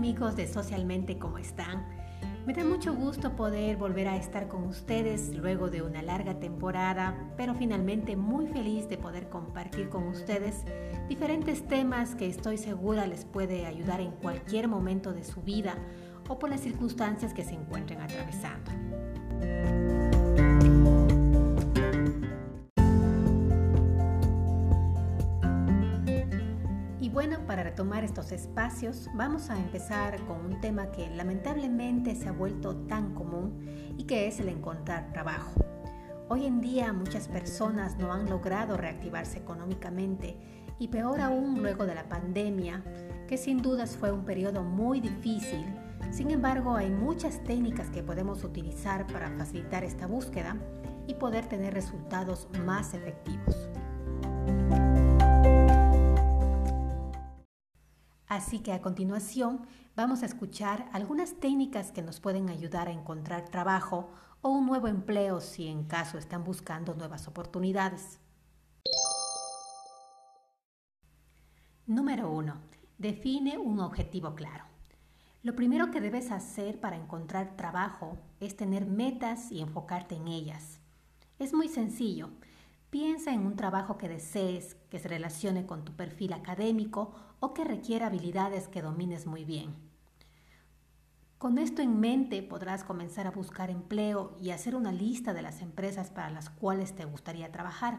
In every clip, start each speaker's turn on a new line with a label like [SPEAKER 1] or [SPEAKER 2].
[SPEAKER 1] amigos de Socialmente, ¿cómo están? Me da mucho gusto poder volver a estar con ustedes luego de una larga temporada, pero finalmente muy feliz de poder compartir con ustedes diferentes temas que estoy segura les puede ayudar en cualquier momento de su vida o por las circunstancias que se encuentren atravesando. Estos espacios, vamos a empezar con un tema que lamentablemente se ha vuelto tan común y que es el encontrar trabajo. Hoy en día muchas personas no han logrado reactivarse económicamente y peor aún luego de la pandemia, que sin dudas fue un periodo muy difícil. Sin embargo, hay muchas técnicas que podemos utilizar para facilitar esta búsqueda y poder tener resultados más efectivos. Así que a continuación vamos a escuchar algunas técnicas que nos pueden ayudar a encontrar trabajo o un nuevo empleo si en caso están buscando nuevas oportunidades. Número 1. Define un objetivo claro. Lo primero que debes hacer para encontrar trabajo es tener metas y enfocarte en ellas. Es muy sencillo. Piensa en un trabajo que desees, que se relacione con tu perfil académico o que requiera habilidades que domines muy bien. Con esto en mente podrás comenzar a buscar empleo y hacer una lista de las empresas para las cuales te gustaría trabajar.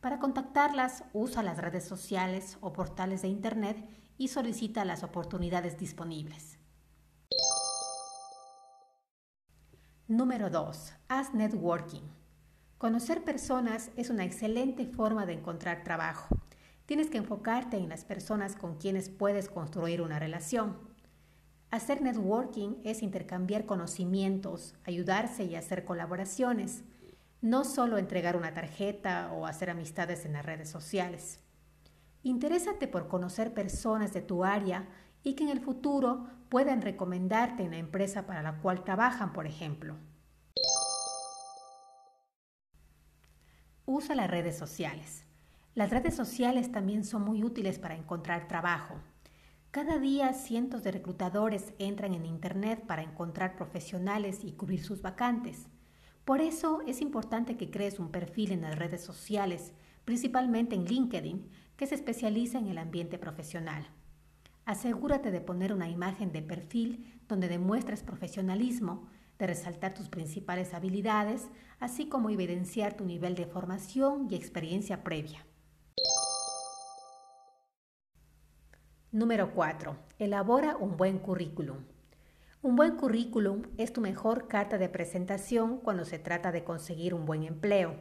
[SPEAKER 1] Para contactarlas, usa las redes sociales o portales de Internet y solicita las oportunidades disponibles. Número 2. Haz networking. Conocer personas es una excelente forma de encontrar trabajo. Tienes que enfocarte en las personas con quienes puedes construir una relación. Hacer networking es intercambiar conocimientos, ayudarse y hacer colaboraciones, no solo entregar una tarjeta o hacer amistades en las redes sociales. Interésate por conocer personas de tu área y que en el futuro puedan recomendarte en la empresa para la cual trabajan, por ejemplo. Usa las redes sociales. Las redes sociales también son muy útiles para encontrar trabajo. Cada día cientos de reclutadores entran en Internet para encontrar profesionales y cubrir sus vacantes. Por eso es importante que crees un perfil en las redes sociales, principalmente en LinkedIn, que se especializa en el ambiente profesional. Asegúrate de poner una imagen de perfil donde demuestres profesionalismo, de resaltar tus principales habilidades, así como evidenciar tu nivel de formación y experiencia previa. Número 4. Elabora un buen currículum. Un buen currículum es tu mejor carta de presentación cuando se trata de conseguir un buen empleo.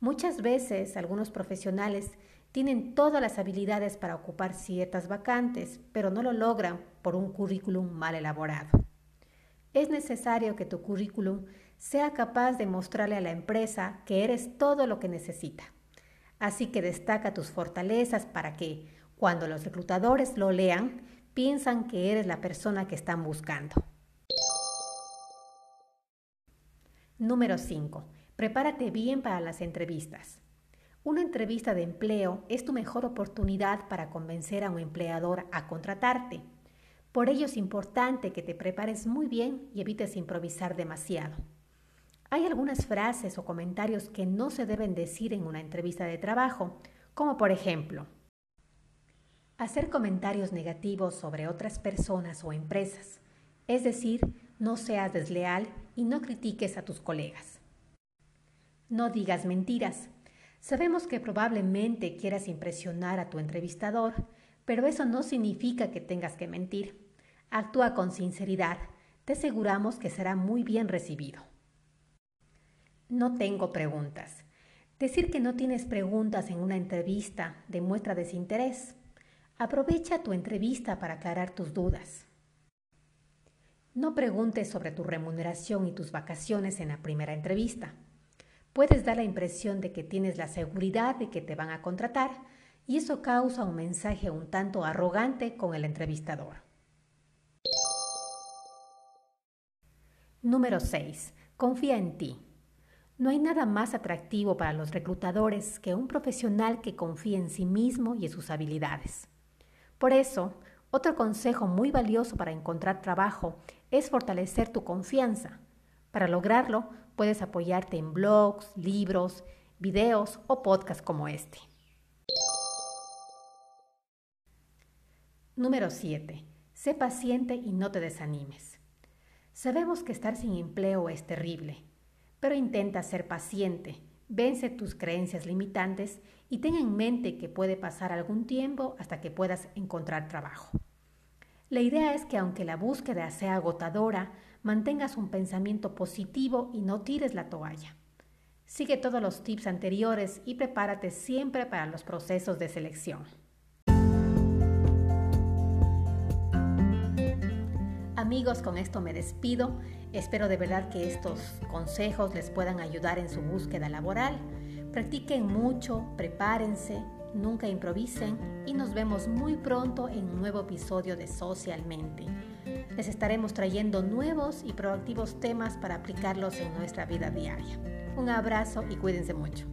[SPEAKER 1] Muchas veces algunos profesionales tienen todas las habilidades para ocupar ciertas vacantes, pero no lo logran por un currículum mal elaborado es necesario que tu currículum sea capaz de mostrarle a la empresa que eres todo lo que necesita. Así que destaca tus fortalezas para que, cuando los reclutadores lo lean, piensan que eres la persona que están buscando. Número 5. Prepárate bien para las entrevistas. Una entrevista de empleo es tu mejor oportunidad para convencer a un empleador a contratarte. Por ello es importante que te prepares muy bien y evites improvisar demasiado. Hay algunas frases o comentarios que no se deben decir en una entrevista de trabajo, como por ejemplo, hacer comentarios negativos sobre otras personas o empresas, es decir, no seas desleal y no critiques a tus colegas. No digas mentiras. Sabemos que probablemente quieras impresionar a tu entrevistador, pero eso no significa que tengas que mentir. Actúa con sinceridad, te aseguramos que será muy bien recibido. No tengo preguntas. Decir que no tienes preguntas en una entrevista demuestra desinterés. Aprovecha tu entrevista para aclarar tus dudas. No preguntes sobre tu remuneración y tus vacaciones en la primera entrevista. Puedes dar la impresión de que tienes la seguridad de que te van a contratar y eso causa un mensaje un tanto arrogante con el entrevistador. Número 6. Confía en ti. No hay nada más atractivo para los reclutadores que un profesional que confíe en sí mismo y en sus habilidades. Por eso, Otro consejo muy valioso para encontrar trabajo es fortalecer tu confianza. Para lograrlo, puedes apoyarte en blogs, libros, videos o podcasts como este. Número 7. Sé paciente y no te desanimes. Sabemos que estar sin empleo es terrible, pero intenta ser paciente, vence tus creencias limitantes y ten en mente que puede pasar algún tiempo hasta que puedas encontrar trabajo. La idea es que aunque la búsqueda sea agotadora, mantengas un pensamiento positivo y no tires la toalla. Sigue todos los tips anteriores y prepárate siempre para los procesos de selección. Amigos, con esto me despido. Espero de verdad que estos consejos les puedan ayudar en su búsqueda laboral. Practiquen mucho, prepárense, nunca improvisen y nos vemos muy pronto en un nuevo episodio de Socialmente. Les estaremos trayendo nuevos y proactivos temas para aplicarlos en nuestra vida diaria. Un abrazo y cuídense mucho.